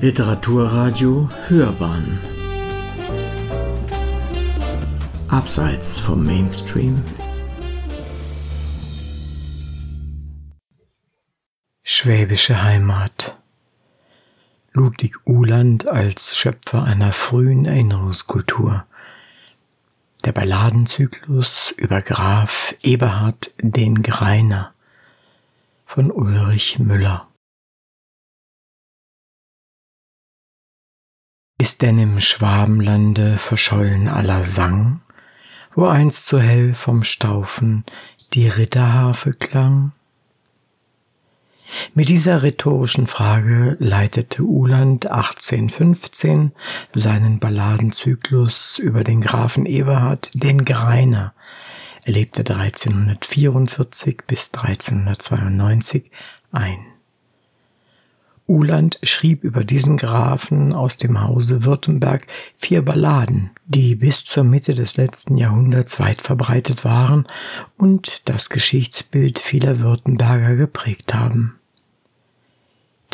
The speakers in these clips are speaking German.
Literaturradio Hörbahn. Abseits vom Mainstream. Schwäbische Heimat. Ludwig Uhland als Schöpfer einer frühen Erinnerungskultur. Der Balladenzyklus über Graf Eberhard den Greiner von Ulrich Müller Ist denn im Schwabenlande verschollen aller Sang, wo einst so hell vom Staufen die Ritterharfe klang? Mit dieser rhetorischen Frage leitete Uhland 1815 seinen Balladenzyklus über den Grafen Eberhard den Greiner. Er lebte 1344 bis 1392 ein. Uhland schrieb über diesen Grafen aus dem Hause Württemberg vier Balladen, die bis zur Mitte des letzten Jahrhunderts weit verbreitet waren und das Geschichtsbild vieler Württemberger geprägt haben.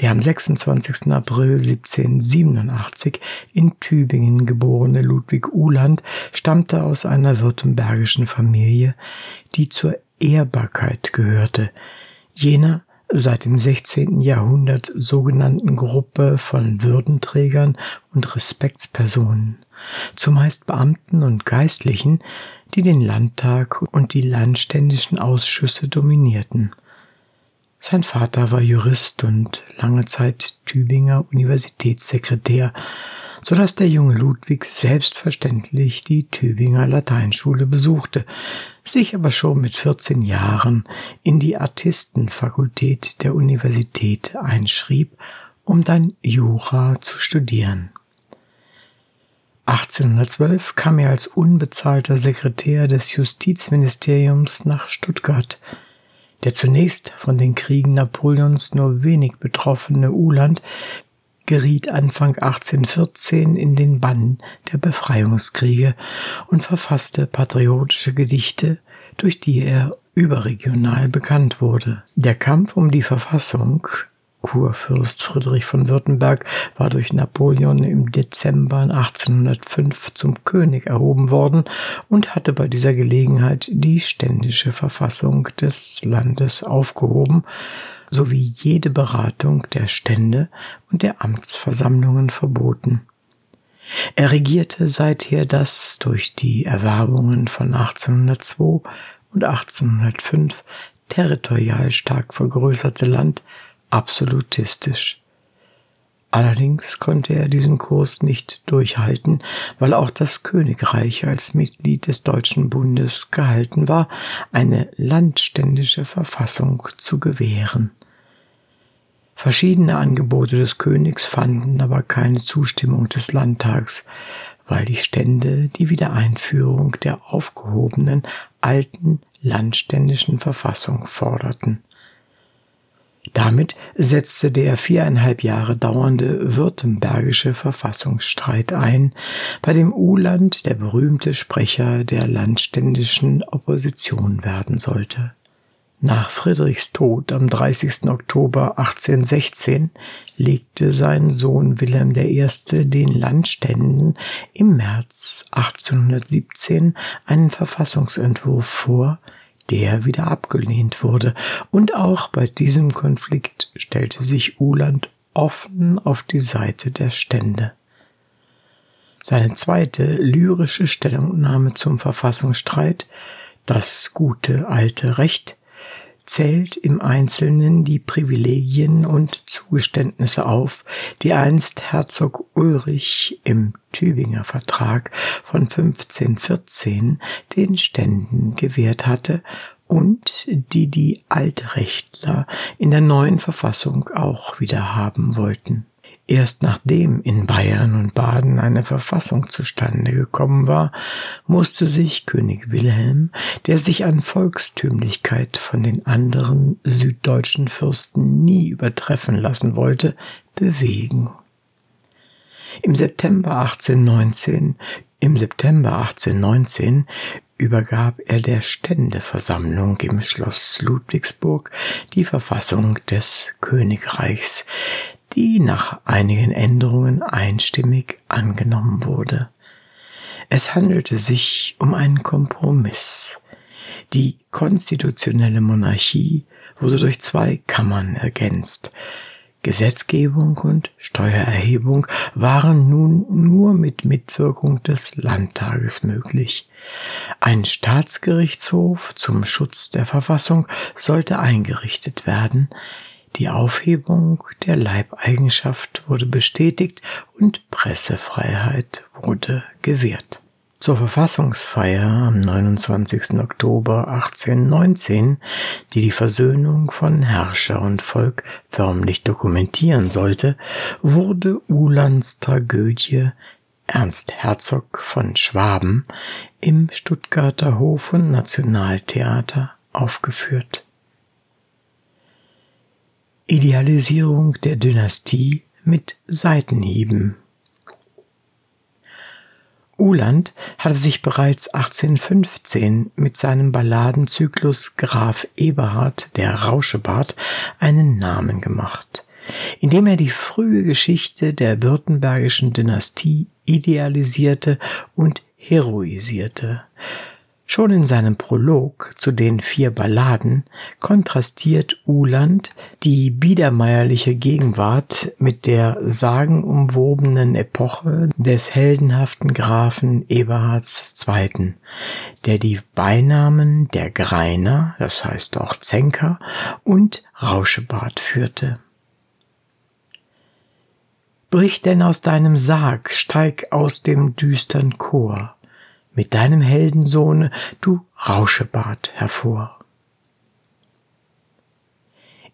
Der am 26. April 1787 in Tübingen geborene Ludwig Uhland stammte aus einer württembergischen Familie, die zur Ehrbarkeit gehörte, jener seit dem 16. Jahrhundert sogenannten Gruppe von Würdenträgern und Respektspersonen, zumeist Beamten und Geistlichen, die den Landtag und die landständischen Ausschüsse dominierten. Sein Vater war Jurist und lange Zeit Tübinger Universitätssekretär, so dass der junge Ludwig selbstverständlich die Tübinger Lateinschule besuchte, sich aber schon mit 14 Jahren in die Artistenfakultät der Universität einschrieb, um dann Jura zu studieren. 1812 kam er als unbezahlter Sekretär des Justizministeriums nach Stuttgart. Der zunächst von den Kriegen Napoleons nur wenig betroffene Uhland geriet Anfang 1814 in den Bann der Befreiungskriege und verfasste patriotische Gedichte, durch die er überregional bekannt wurde. Der Kampf um die Verfassung Kurfürst Friedrich von Württemberg war durch Napoleon im Dezember 1805 zum König erhoben worden und hatte bei dieser Gelegenheit die ständische Verfassung des Landes aufgehoben sowie jede Beratung der Stände und der Amtsversammlungen verboten. Er regierte seither das durch die Erwerbungen von 1802 und 1805 territorial stark vergrößerte Land absolutistisch. Allerdings konnte er diesen Kurs nicht durchhalten, weil auch das Königreich als Mitglied des Deutschen Bundes gehalten war, eine landständische Verfassung zu gewähren. Verschiedene Angebote des Königs fanden aber keine Zustimmung des Landtags, weil die Stände die Wiedereinführung der aufgehobenen alten landständischen Verfassung forderten. Damit setzte der viereinhalb Jahre dauernde württembergische Verfassungsstreit ein, bei dem Uhland der berühmte Sprecher der landständischen Opposition werden sollte. Nach Friedrichs Tod am 30. Oktober 1816 legte sein Sohn Wilhelm I. den Landständen im März 1817 einen Verfassungsentwurf vor, der wieder abgelehnt wurde, und auch bei diesem Konflikt stellte sich Uhland offen auf die Seite der Stände. Seine zweite lyrische Stellungnahme zum Verfassungsstreit, das gute alte Recht, zählt im Einzelnen die Privilegien und Zugeständnisse auf, die einst Herzog Ulrich im Tübinger Vertrag von 1514 den Ständen gewährt hatte und die die Altrechtler in der neuen Verfassung auch wieder haben wollten. Erst nachdem in Bayern und Baden eine Verfassung zustande gekommen war, musste sich König Wilhelm, der sich an Volkstümlichkeit von den anderen süddeutschen Fürsten nie übertreffen lassen wollte, bewegen. Im September 1819, im September 1819 übergab er der Ständeversammlung im Schloss Ludwigsburg die Verfassung des Königreichs, die nach einigen Änderungen einstimmig angenommen wurde. Es handelte sich um einen Kompromiss. Die konstitutionelle Monarchie wurde durch zwei Kammern ergänzt. Gesetzgebung und Steuererhebung waren nun nur mit Mitwirkung des Landtages möglich. Ein Staatsgerichtshof zum Schutz der Verfassung sollte eingerichtet werden, die Aufhebung der Leibeigenschaft wurde bestätigt und Pressefreiheit wurde gewährt. Zur Verfassungsfeier am 29. Oktober 1819, die die Versöhnung von Herrscher und Volk förmlich dokumentieren sollte, wurde Uhlands Tragödie Ernst Herzog von Schwaben im Stuttgarter Hof- und Nationaltheater aufgeführt. Idealisierung der Dynastie mit Seitenhieben. Uhland hatte sich bereits 1815 mit seinem Balladenzyklus Graf Eberhard der Rauschebart einen Namen gemacht, indem er die frühe Geschichte der württembergischen Dynastie idealisierte und heroisierte. Schon in seinem Prolog zu den vier Balladen kontrastiert Uhland die biedermeierliche Gegenwart mit der sagenumwobenen Epoche des heldenhaften Grafen Eberhards II., der die Beinamen der Greiner, das heißt auch Zenker, und Rauschebart führte. Brich denn aus deinem Sarg, steig aus dem düstern Chor, mit deinem Heldensohne, du Rauschebart, hervor.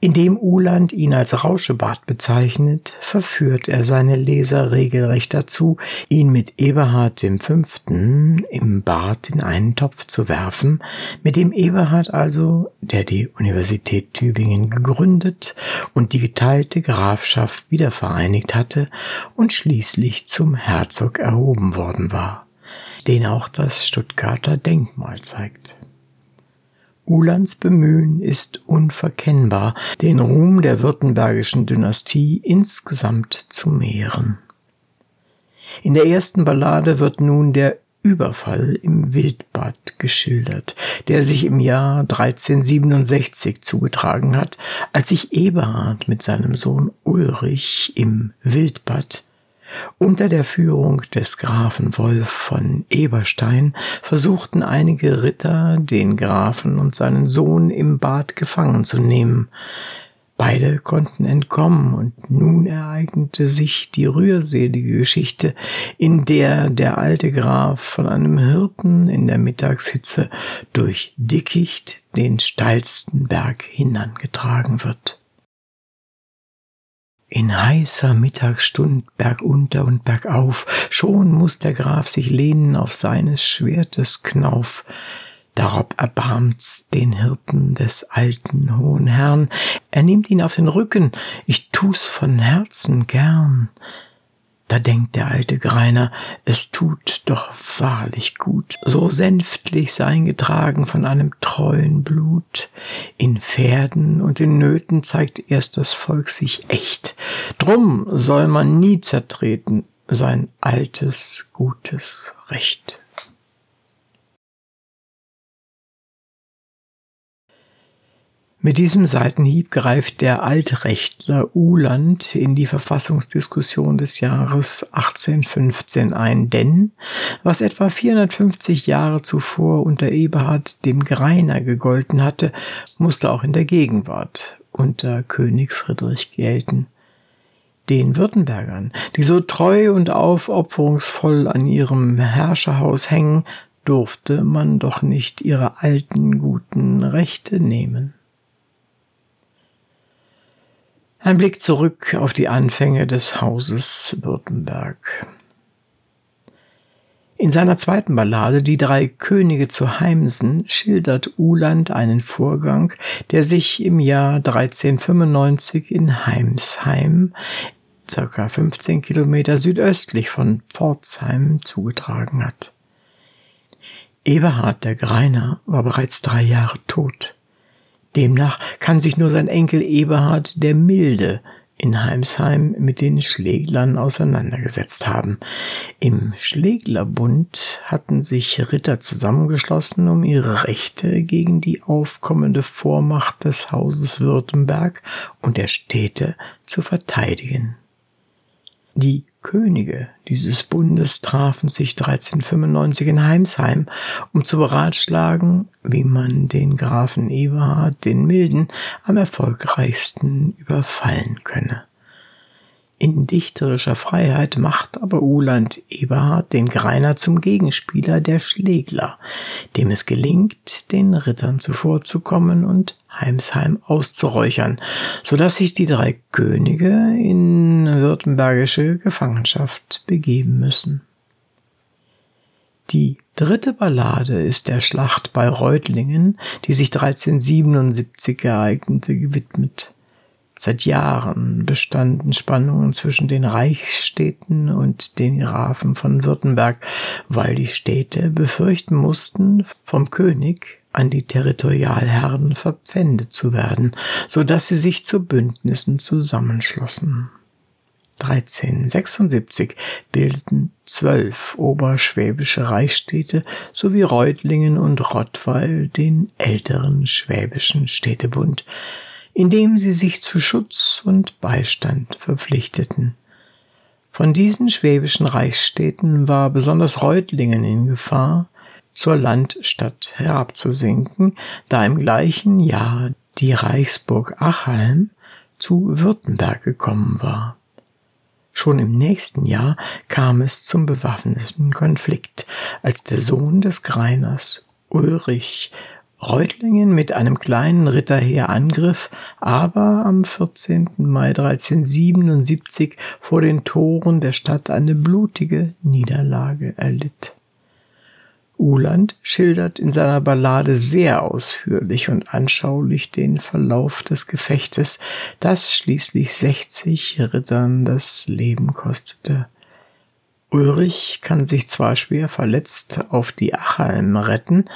Indem Uhland ihn als Rauschebart bezeichnet, verführt er seine Leser regelrecht dazu, ihn mit Eberhard V. im Bart in einen Topf zu werfen, mit dem Eberhard also, der die Universität Tübingen gegründet und die geteilte Grafschaft wiedervereinigt hatte und schließlich zum Herzog erhoben worden war den auch das Stuttgarter Denkmal zeigt. Ulands Bemühen ist unverkennbar, den Ruhm der württembergischen Dynastie insgesamt zu mehren. In der ersten Ballade wird nun der Überfall im Wildbad geschildert, der sich im Jahr 1367 zugetragen hat, als sich Eberhard mit seinem Sohn Ulrich im Wildbad unter der Führung des Grafen Wolf von Eberstein versuchten einige Ritter, den Grafen und seinen Sohn im Bad gefangen zu nehmen. Beide konnten entkommen, und nun ereignete sich die rührselige Geschichte, in der der alte Graf von einem Hirten in der Mittagshitze durch Dickicht den steilsten Berg hinangetragen wird. In heißer Mittagsstund bergunter und bergauf, schon muss der Graf sich lehnen auf seines Schwertes Knauf. Darob erbarmt's den Hirten des alten hohen Herrn, er nimmt ihn auf den Rücken, ich tu's von Herzen gern. Da denkt der alte Greiner, es tut doch wahrlich gut, so sänftlich sein getragen von einem treuen Blut. In Pferden und in Nöten zeigt erst das Volk sich echt. Drum soll man nie zertreten sein altes, gutes Recht. Mit diesem Seitenhieb greift der Altrechtler Uhland in die Verfassungsdiskussion des Jahres 1815 ein, denn was etwa 450 Jahre zuvor unter Eberhard dem Greiner gegolten hatte, musste auch in der Gegenwart unter König Friedrich gelten. Den Württembergern, die so treu und aufopferungsvoll an ihrem Herrscherhaus hängen, durfte man doch nicht ihre alten guten Rechte nehmen. Ein Blick zurück auf die Anfänge des Hauses Württemberg. In seiner zweiten Ballade Die drei Könige zu Heimsen schildert Uhland einen Vorgang, der sich im Jahr 1395 in Heimsheim, circa 15 Kilometer südöstlich von Pforzheim, zugetragen hat. Eberhard der Greiner war bereits drei Jahre tot. Demnach kann sich nur sein Enkel Eberhard der Milde in Heimsheim mit den Schläglern auseinandergesetzt haben. Im Schläglerbund hatten sich Ritter zusammengeschlossen, um ihre Rechte gegen die aufkommende Vormacht des Hauses Württemberg und der Städte zu verteidigen. Die Könige dieses Bundes trafen sich 1395 in Heimsheim, um zu beratschlagen, wie man den Grafen Eberhard den Milden am erfolgreichsten überfallen könne. In dichterischer Freiheit macht aber Uland Eberhard den Greiner zum Gegenspieler der Schlägler, dem es gelingt, den Rittern zuvorzukommen und Heimsheim auszuräuchern, so dass sich die drei Könige in württembergische Gefangenschaft begeben müssen. Die dritte Ballade ist der Schlacht bei Reutlingen, die sich 1377 ereignete, gewidmet. Seit Jahren bestanden Spannungen zwischen den Reichsstädten und den Grafen von Württemberg, weil die Städte befürchten mussten, vom König an die Territorialherren verpfändet zu werden, so dass sie sich zu Bündnissen zusammenschlossen. 1376 bildeten zwölf oberschwäbische Reichsstädte sowie Reutlingen und Rottweil den älteren schwäbischen Städtebund, indem sie sich zu Schutz und Beistand verpflichteten. Von diesen schwäbischen Reichsstädten war besonders Reutlingen in Gefahr, zur Landstadt herabzusinken, da im gleichen Jahr die Reichsburg Achalm zu Württemberg gekommen war. Schon im nächsten Jahr kam es zum bewaffneten Konflikt, als der Sohn des Greiners Ulrich Reutlingen mit einem kleinen Ritterheer angriff, aber am 14. Mai 1377 vor den Toren der Stadt eine blutige Niederlage erlitt. Uhland schildert in seiner Ballade sehr ausführlich und anschaulich den Verlauf des Gefechtes, das schließlich 60 Rittern das Leben kostete. Ulrich kann sich zwar schwer verletzt auf die Achalm retten,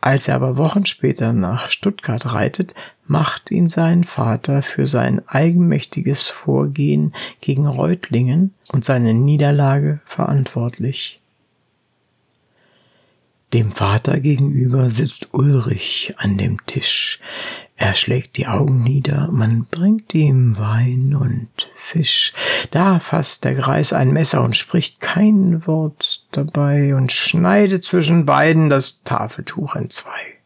als er aber Wochen später nach Stuttgart reitet, macht ihn sein Vater für sein eigenmächtiges Vorgehen gegen Reutlingen und seine Niederlage verantwortlich. Dem Vater gegenüber sitzt Ulrich an dem Tisch. Er schlägt die Augen nieder, man bringt ihm Wein und Fisch. Da fasst der Greis ein Messer und spricht kein Wort dabei und schneidet zwischen beiden das Tafeltuch entzwei.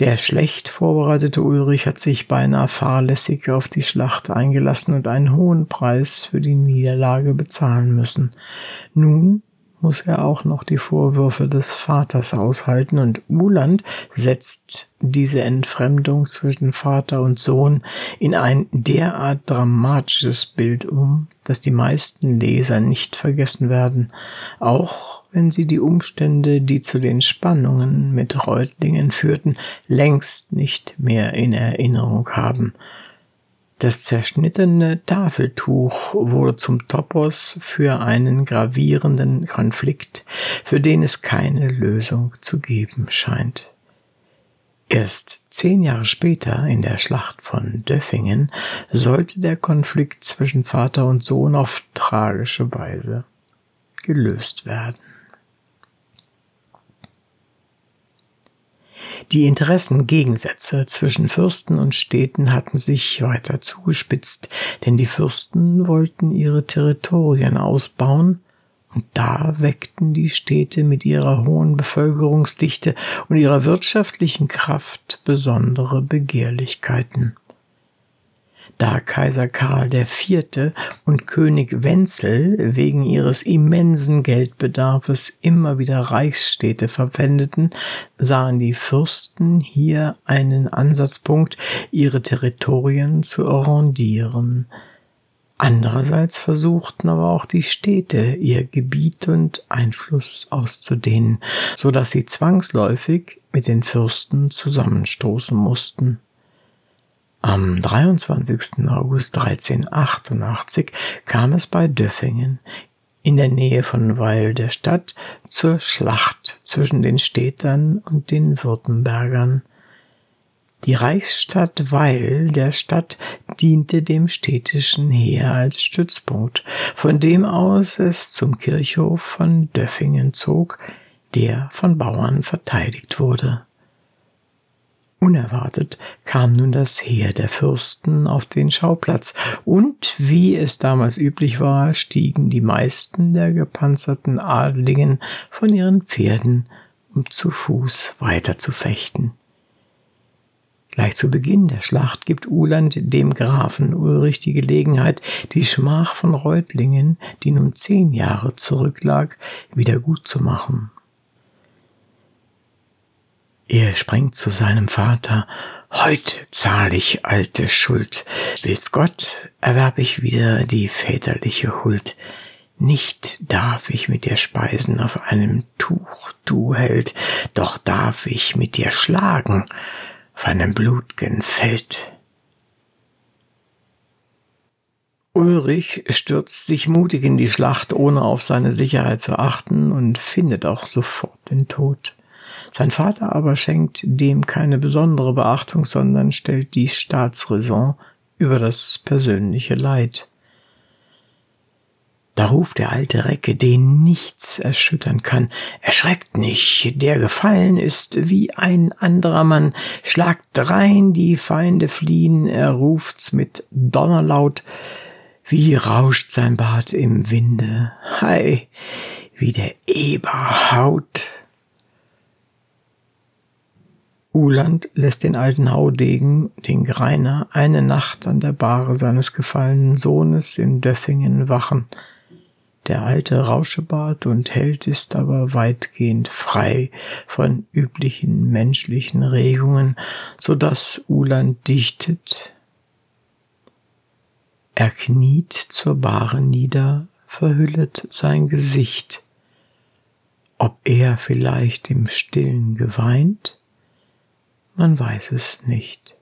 Der schlecht vorbereitete Ulrich hat sich beinahe fahrlässig auf die Schlacht eingelassen und einen hohen Preis für die Niederlage bezahlen müssen. Nun muss er auch noch die Vorwürfe des Vaters aushalten und Uland setzt diese Entfremdung zwischen Vater und Sohn in ein derart dramatisches Bild um, dass die meisten Leser nicht vergessen werden, auch wenn sie die Umstände, die zu den Spannungen mit Reutlingen führten, längst nicht mehr in Erinnerung haben. Das zerschnittene Tafeltuch wurde zum Topos für einen gravierenden Konflikt, für den es keine Lösung zu geben scheint. Erst zehn Jahre später, in der Schlacht von Döffingen, sollte der Konflikt zwischen Vater und Sohn auf tragische Weise gelöst werden. Die Interessengegensätze zwischen Fürsten und Städten hatten sich weiter zugespitzt, denn die Fürsten wollten ihre Territorien ausbauen, und da weckten die Städte mit ihrer hohen Bevölkerungsdichte und ihrer wirtschaftlichen Kraft besondere Begehrlichkeiten da Kaiser Karl IV. und König Wenzel wegen ihres immensen Geldbedarfes immer wieder Reichsstädte verpfändeten, sahen die Fürsten hier einen Ansatzpunkt, ihre Territorien zu arrondieren. Andererseits versuchten aber auch die Städte, ihr Gebiet und Einfluss auszudehnen, so dass sie zwangsläufig mit den Fürsten zusammenstoßen mussten. Am 23. August 1388 kam es bei Döffingen in der Nähe von Weil der Stadt zur Schlacht zwischen den Städtern und den Württembergern. Die Reichsstadt Weil der Stadt diente dem städtischen Heer als Stützpunkt, von dem aus es zum Kirchhof von Döffingen zog, der von Bauern verteidigt wurde. Unerwartet kam nun das Heer der Fürsten auf den Schauplatz, und wie es damals üblich war, stiegen die meisten der gepanzerten Adligen von ihren Pferden, um zu Fuß weiter zu fechten. Gleich zu Beginn der Schlacht gibt Uhland dem Grafen Ulrich die Gelegenheit, die Schmach von Reutlingen, die nun zehn Jahre zurücklag, wieder gut zu machen. Er springt zu seinem Vater. Heut zahl ich alte Schuld. Will's Gott, erwerb ich wieder die väterliche Huld. Nicht darf ich mit dir speisen auf einem Tuch, du Held, doch darf ich mit dir schlagen auf einem blutgen Feld. Ulrich stürzt sich mutig in die Schlacht, ohne auf seine Sicherheit zu achten und findet auch sofort den Tod. Sein Vater aber schenkt dem keine besondere Beachtung, sondern stellt die Staatsräson über das persönliche Leid. Da ruft der alte Recke, den nichts erschüttern kann. Erschreckt nicht, der gefallen ist wie ein anderer Mann. Schlagt drein, die Feinde fliehen, er ruft's mit Donnerlaut. Wie rauscht sein Bart im Winde. Hei, wie der Eber haut. Uland lässt den alten Haudegen, den Greiner, eine Nacht an der Bahre seines gefallenen Sohnes in Döffingen wachen. Der alte Rauschebart und Held ist aber weitgehend frei von üblichen menschlichen Regungen, so dass Uland dichtet. Er kniet zur Bahre nieder, verhüllet sein Gesicht. Ob er vielleicht im Stillen geweint? Man weiß es nicht.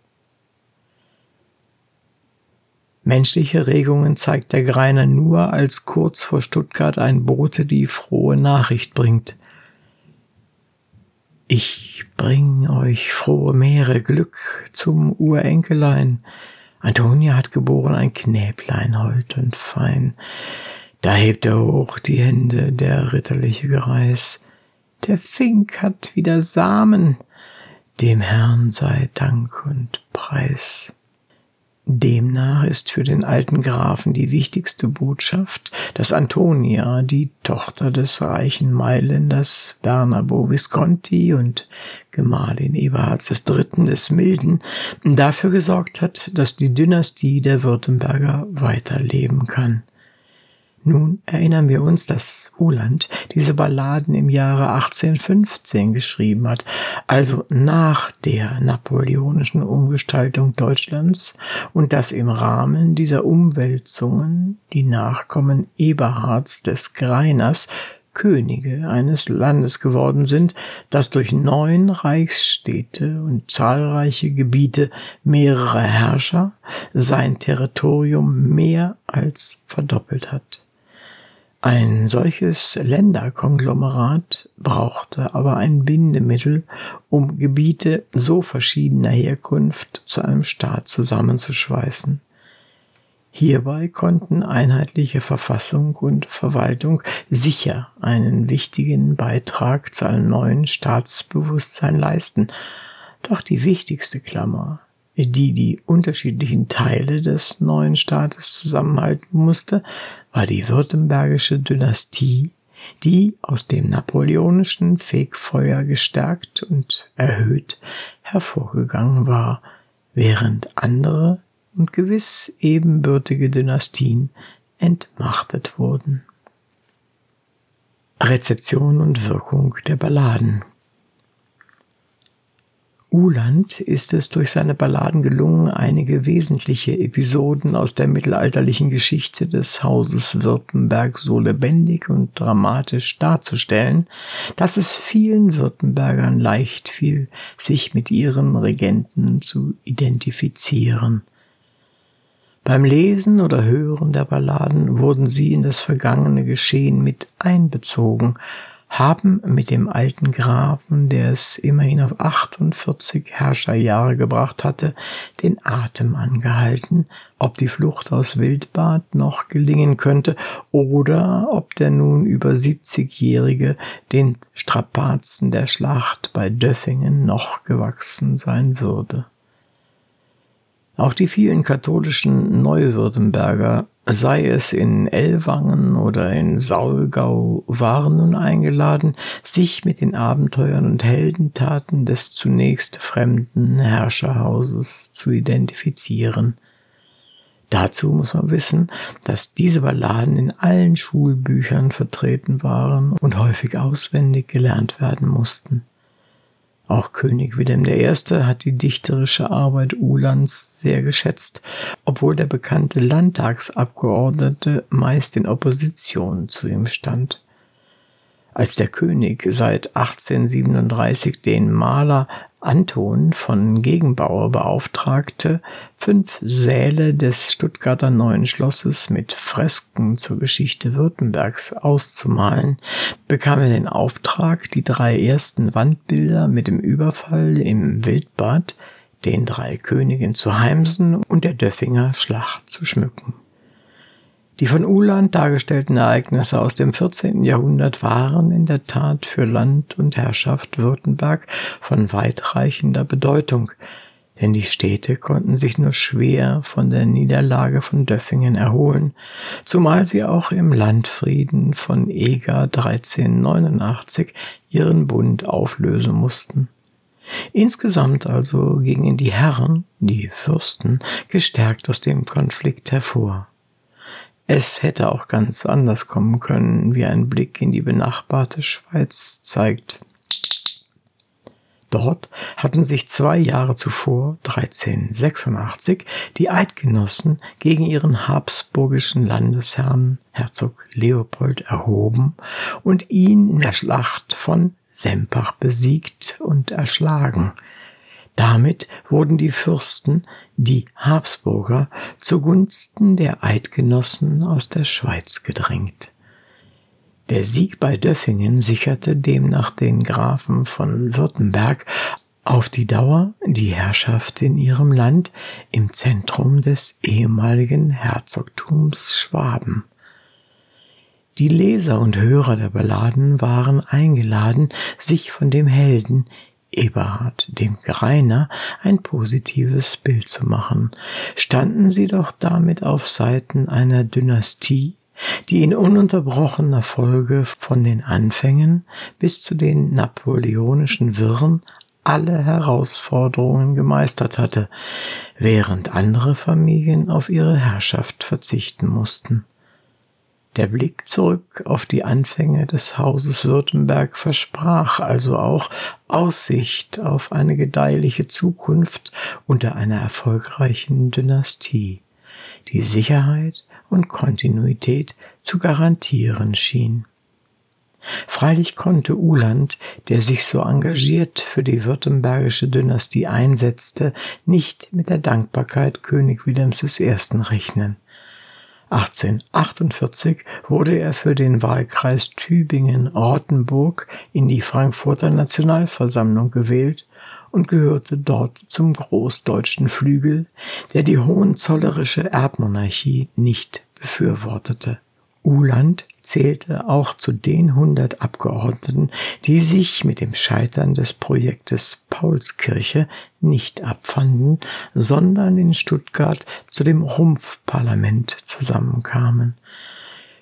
Menschliche Regungen zeigt der Greiner nur, als kurz vor Stuttgart ein Bote die frohe Nachricht bringt. Ich bring euch frohe Meere, Glück zum Urenkelein. Antonia hat geboren ein Knäblein hold und fein. Da hebt er hoch die Hände, der ritterliche Greis. Der Fink hat wieder Samen, dem Herrn sei Dank und Preis. Demnach ist für den alten Grafen die wichtigste Botschaft, dass Antonia, die Tochter des reichen Mailänders Bernabo Visconti und Gemahlin Eberhards III. des Milden, dafür gesorgt hat, dass die Dynastie der Württemberger weiterleben kann. Nun erinnern wir uns, dass Uhland diese Balladen im Jahre 1815 geschrieben hat, also nach der napoleonischen Umgestaltung Deutschlands und dass im Rahmen dieser Umwälzungen die Nachkommen Eberhards des Greiners Könige eines Landes geworden sind, das durch neun Reichsstädte und zahlreiche Gebiete mehrerer Herrscher sein Territorium mehr als verdoppelt hat. Ein solches Länderkonglomerat brauchte aber ein Bindemittel, um Gebiete so verschiedener Herkunft zu einem Staat zusammenzuschweißen. Hierbei konnten einheitliche Verfassung und Verwaltung sicher einen wichtigen Beitrag zu einem neuen Staatsbewusstsein leisten. Doch die wichtigste Klammer, die die unterschiedlichen Teile des neuen Staates zusammenhalten musste, war die württembergische Dynastie, die aus dem napoleonischen Fegfeuer gestärkt und erhöht hervorgegangen war, während andere und gewiss ebenbürtige Dynastien entmachtet wurden. Rezeption und Wirkung der Balladen Uhland ist es durch seine Balladen gelungen, einige wesentliche Episoden aus der mittelalterlichen Geschichte des Hauses Württemberg so lebendig und dramatisch darzustellen, dass es vielen Württembergern leicht fiel, sich mit ihren Regenten zu identifizieren. Beim Lesen oder Hören der Balladen wurden sie in das vergangene Geschehen mit einbezogen, haben mit dem alten Grafen, der es immerhin auf 48 Herrscherjahre gebracht hatte, den Atem angehalten, ob die Flucht aus Wildbad noch gelingen könnte oder ob der nun über 70-Jährige den Strapazen der Schlacht bei Döffingen noch gewachsen sein würde. Auch die vielen katholischen Neuwürttemberger sei es in Ellwangen oder in Saulgau, waren nun eingeladen, sich mit den Abenteuern und Heldentaten des zunächst fremden Herrscherhauses zu identifizieren. Dazu muss man wissen, dass diese Balladen in allen Schulbüchern vertreten waren und häufig auswendig gelernt werden mussten. Auch König Wilhelm I. hat die dichterische Arbeit Uhlands sehr geschätzt, obwohl der bekannte Landtagsabgeordnete meist in Opposition zu ihm stand. Als der König seit 1837 den Maler Anton von Gegenbauer beauftragte, fünf Säle des Stuttgarter Neuen Schlosses mit Fresken zur Geschichte Württembergs auszumalen, bekam er den Auftrag, die drei ersten Wandbilder mit dem Überfall im Wildbad, den drei Königen zu Heimsen und der Döffinger Schlacht zu schmücken. Die von Uhland dargestellten Ereignisse aus dem 14. Jahrhundert waren in der Tat für Land und Herrschaft Württemberg von weitreichender Bedeutung, denn die Städte konnten sich nur schwer von der Niederlage von Döffingen erholen, zumal sie auch im Landfrieden von Eger 1389 ihren Bund auflösen mussten. Insgesamt also gingen die Herren, die Fürsten, gestärkt aus dem Konflikt hervor. Es hätte auch ganz anders kommen können, wie ein Blick in die benachbarte Schweiz zeigt. Dort hatten sich zwei Jahre zuvor, 1386, die Eidgenossen gegen ihren habsburgischen Landesherrn Herzog Leopold erhoben und ihn in der Schlacht von Sempach besiegt und erschlagen. Damit wurden die Fürsten, die Habsburger, zugunsten der Eidgenossen aus der Schweiz gedrängt. Der Sieg bei Döffingen sicherte demnach den Grafen von Württemberg auf die Dauer die Herrschaft in ihrem Land im Zentrum des ehemaligen Herzogtums Schwaben. Die Leser und Hörer der Balladen waren eingeladen, sich von dem Helden Eberhard dem Greiner ein positives Bild zu machen, standen sie doch damit auf Seiten einer Dynastie, die in ununterbrochener Folge von den Anfängen bis zu den napoleonischen Wirren alle Herausforderungen gemeistert hatte, während andere Familien auf ihre Herrschaft verzichten mussten. Der Blick zurück auf die Anfänge des Hauses Württemberg versprach also auch Aussicht auf eine gedeihliche Zukunft unter einer erfolgreichen Dynastie, die Sicherheit und Kontinuität zu garantieren schien. Freilich konnte Uhland, der sich so engagiert für die württembergische Dynastie einsetzte, nicht mit der Dankbarkeit König Wilhelms I. rechnen. 1848 wurde er für den Wahlkreis Tübingen-Ortenburg in die Frankfurter Nationalversammlung gewählt und gehörte dort zum großdeutschen Flügel, der die hohenzollerische Erbmonarchie nicht befürwortete. Uhland zählte auch zu den 100 Abgeordneten, die sich mit dem Scheitern des Projektes Paulskirche nicht abfanden, sondern in Stuttgart zu dem Rumpfparlament zusammenkamen.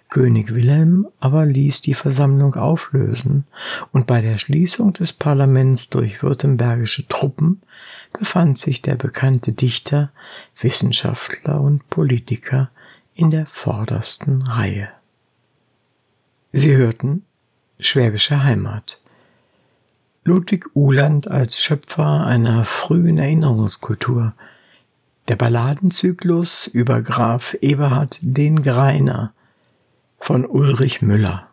König Wilhelm aber ließ die Versammlung auflösen, und bei der Schließung des Parlaments durch württembergische Truppen befand sich der bekannte Dichter, Wissenschaftler und Politiker in der vordersten Reihe. Sie hörten Schwäbische Heimat. Ludwig Uhland als Schöpfer einer frühen Erinnerungskultur. Der Balladenzyklus über Graf Eberhard den Greiner von Ulrich Müller.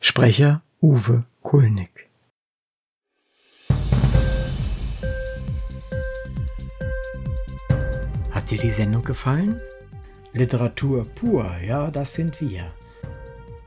Sprecher Uwe Kulnig. Hat dir die Sendung gefallen? Literatur pur, ja, das sind wir